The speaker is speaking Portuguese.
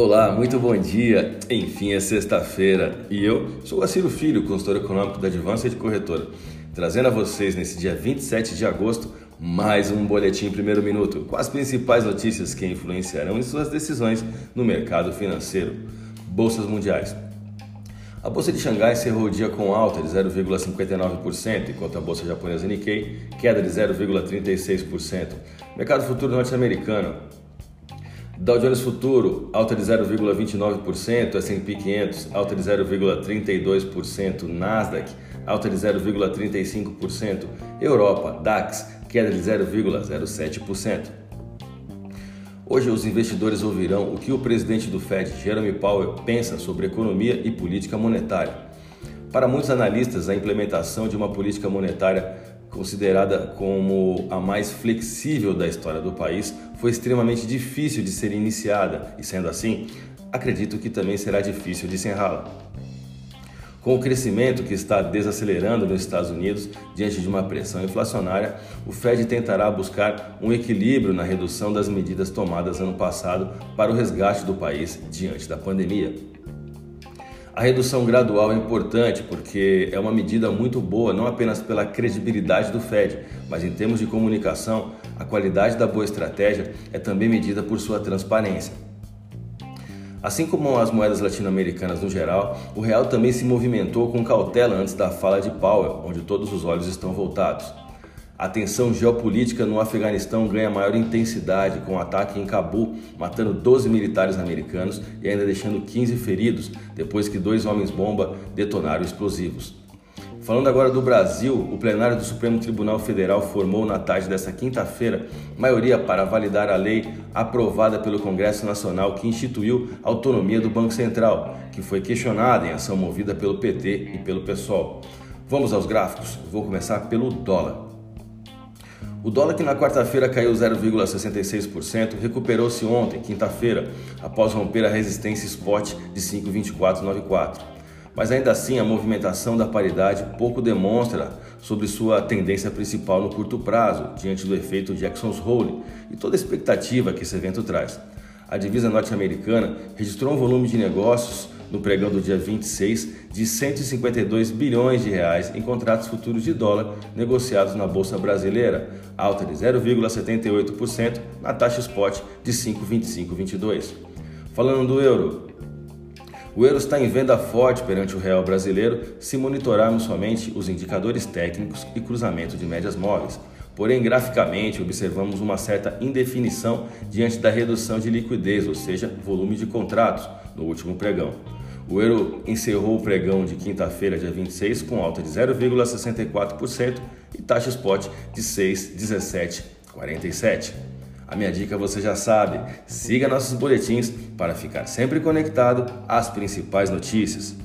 Olá, muito bom dia. Enfim, é sexta-feira e eu sou o Aciro Filho, consultor econômico da Advança de Corretora, trazendo a vocês nesse dia 27 de agosto mais um boletim primeiro minuto com as principais notícias que influenciarão em suas decisões no mercado financeiro. Bolsas mundiais. A bolsa de Xangai encerrou o dia com alta de 0,59%, enquanto a bolsa japonesa Nikkei queda de 0,36%. Mercado futuro norte-americano Dow Jones Futuro, alta de 0,29%, S&P 500, alta de 0,32%, Nasdaq, alta de 0,35%, Europa, DAX, queda de 0,07%. Hoje os investidores ouvirão o que o presidente do Fed, Jeremy Powell, pensa sobre economia e política monetária. Para muitos analistas, a implementação de uma política monetária considerada como a mais flexível da história do país, foi extremamente difícil de ser iniciada e, sendo assim, acredito que também será difícil de encerrá-la. Com o crescimento que está desacelerando nos Estados Unidos diante de uma pressão inflacionária, o Fed tentará buscar um equilíbrio na redução das medidas tomadas ano passado para o resgate do país diante da pandemia. A redução gradual é importante porque é uma medida muito boa, não apenas pela credibilidade do Fed, mas em termos de comunicação, a qualidade da boa estratégia é também medida por sua transparência. Assim como as moedas latino-americanas no geral, o real também se movimentou com cautela antes da fala de Powell, onde todos os olhos estão voltados. A tensão geopolítica no Afeganistão ganha maior intensidade com o um ataque em Cabul, matando 12 militares americanos e ainda deixando 15 feridos depois que dois homens-bomba detonaram explosivos. Falando agora do Brasil, o plenário do Supremo Tribunal Federal formou na tarde desta quinta-feira maioria para validar a lei aprovada pelo Congresso Nacional que instituiu a autonomia do Banco Central, que foi questionada em ação movida pelo PT e pelo PSOL. Vamos aos gráficos. Vou começar pelo dólar. O dólar que na quarta-feira caiu 0,66% recuperou-se ontem, quinta-feira, após romper a resistência spot de 5,2494. Mas ainda assim, a movimentação da paridade pouco demonstra sobre sua tendência principal no curto prazo, diante do efeito Jackson's Hole e toda a expectativa que esse evento traz. A divisa norte-americana registrou um volume de negócios no pregão do dia 26 de 152 bilhões de reais em contratos futuros de dólar negociados na bolsa brasileira, alta de 0,78% na taxa spot de 5,2522. Falando do euro, o euro está em venda forte perante o real brasileiro se monitorarmos somente os indicadores técnicos e cruzamento de médias móveis. Porém, graficamente, observamos uma certa indefinição diante da redução de liquidez, ou seja, volume de contratos, no último pregão. O euro encerrou o pregão de quinta-feira, dia 26, com alta de 0,64% e taxa spot de 6,1747. A minha dica você já sabe, siga nossos boletins para ficar sempre conectado às principais notícias.